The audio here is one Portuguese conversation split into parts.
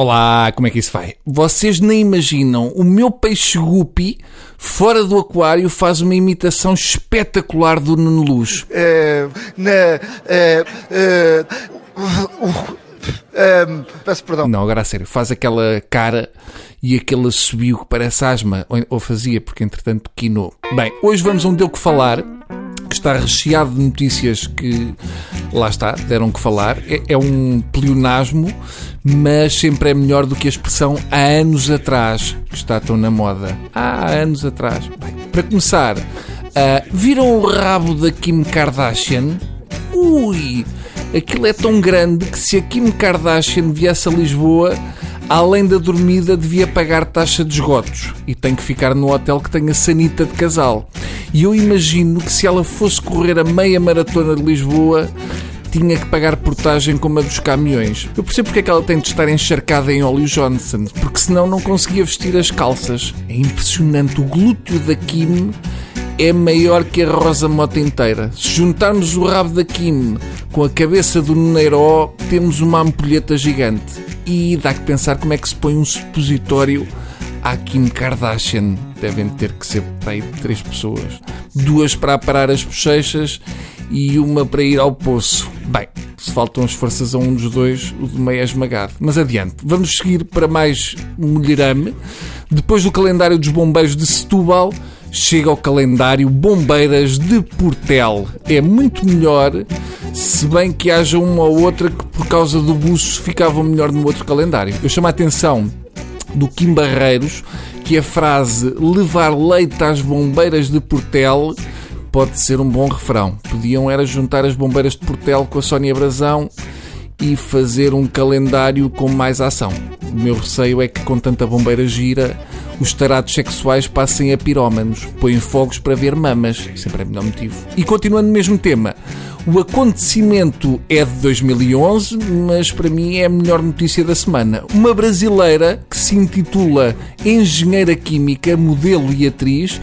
Olá, como é que isso vai? Vocês nem imaginam, o meu peixe guppy, fora do aquário, faz uma imitação espetacular do Nuno Luz. É, na, é, é, uh, é, peço perdão. Não, agora a sério, faz aquela cara e aquele assobio que parece asma, ou, ou fazia, porque entretanto quinou. Bem, hoje vamos a um deu que falar, está recheado de notícias que, lá está, deram que falar. É, é um pleonasmo, mas sempre é melhor do que a expressão há anos atrás, que está tão na moda. Há anos atrás. Bem, para começar, uh, viram o rabo da Kim Kardashian? Ui! Aquilo é tão grande que se a Kim Kardashian viesse a Lisboa, além da dormida, devia pagar taxa de esgotos e tem que ficar no hotel que tenha sanita de casal. E eu imagino que se ela fosse correr a meia maratona de Lisboa, tinha que pagar portagem como a dos caminhões. Eu percebo porque é que ela tem de estar encharcada em óleo Johnson, porque senão não conseguia vestir as calças. É impressionante. O glúteo da Kim é maior que a Rosa Mota inteira. Se juntarmos o rabo da Kim com a cabeça do Neiro, temos uma ampulheta gigante. E dá que pensar como é que se põe um supositório à Kim Kardashian. Devem ter que ser para aí três pessoas. Duas para aparar as bochechas e uma para ir ao poço. Bem, se faltam as forças a um dos dois, o de meio é esmagado. Mas adiante, vamos seguir para mais mulherame. Depois do calendário dos bombeiros de Setúbal, chega o calendário Bombeiras de Portel. É muito melhor, se bem que haja uma ou outra que por causa do buço ficava melhor no outro calendário. Eu chamo a atenção do Kim Barreiros que a frase levar leite às bombeiras de Portel pode ser um bom refrão. Podiam era juntar as bombeiras de Portel com a Sónia Brazão e fazer um calendário com mais ação. O meu receio é que com tanta bombeira gira, os tarados sexuais passem a pirómanos, põem fogos para ver mamas, sempre é melhor motivo. E continuando no mesmo tema, o acontecimento é de 2011, mas para mim é a melhor notícia da semana. Uma brasileira que se intitula Engenheira Química, modelo e atriz,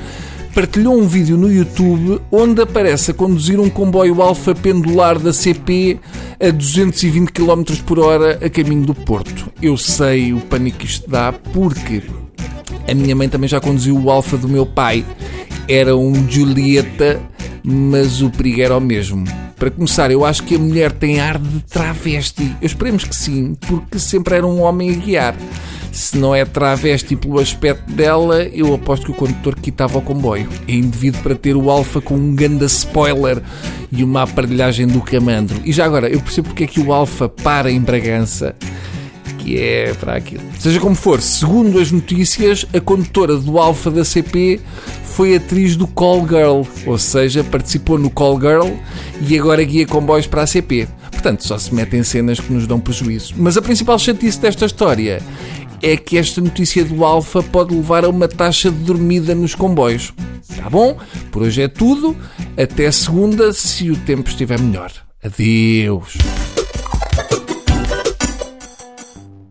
partilhou um vídeo no YouTube onde aparece a conduzir um comboio alfa pendular da CP a 220 km por hora a caminho do Porto. Eu sei o pânico que isto dá porque a minha mãe também já conduziu o alfa do meu pai. Era um Julieta, mas o perigo era o mesmo. Para começar, eu acho que a mulher tem ar de travesti. Eu esperemos que sim, porque sempre era um homem a guiar. Se não é travesti pelo aspecto dela, eu aposto que o condutor quitava o comboio. É indevido para ter o Alfa com um ganda spoiler e uma aparelhagem do camandro. E já agora, eu percebo porque é que o Alfa para em Bragança que é para aquilo. Seja como for, segundo as notícias, a condutora do Alfa da CP foi atriz do Call Girl, ou seja, participou no Call Girl e agora guia comboios para a CP. Portanto, só se metem cenas que nos dão prejuízo. Mas a principal chatice desta história é que esta notícia do Alfa pode levar a uma taxa de dormida nos comboios. Tá bom? Por hoje é tudo. Até segunda, se o tempo estiver melhor. Adeus.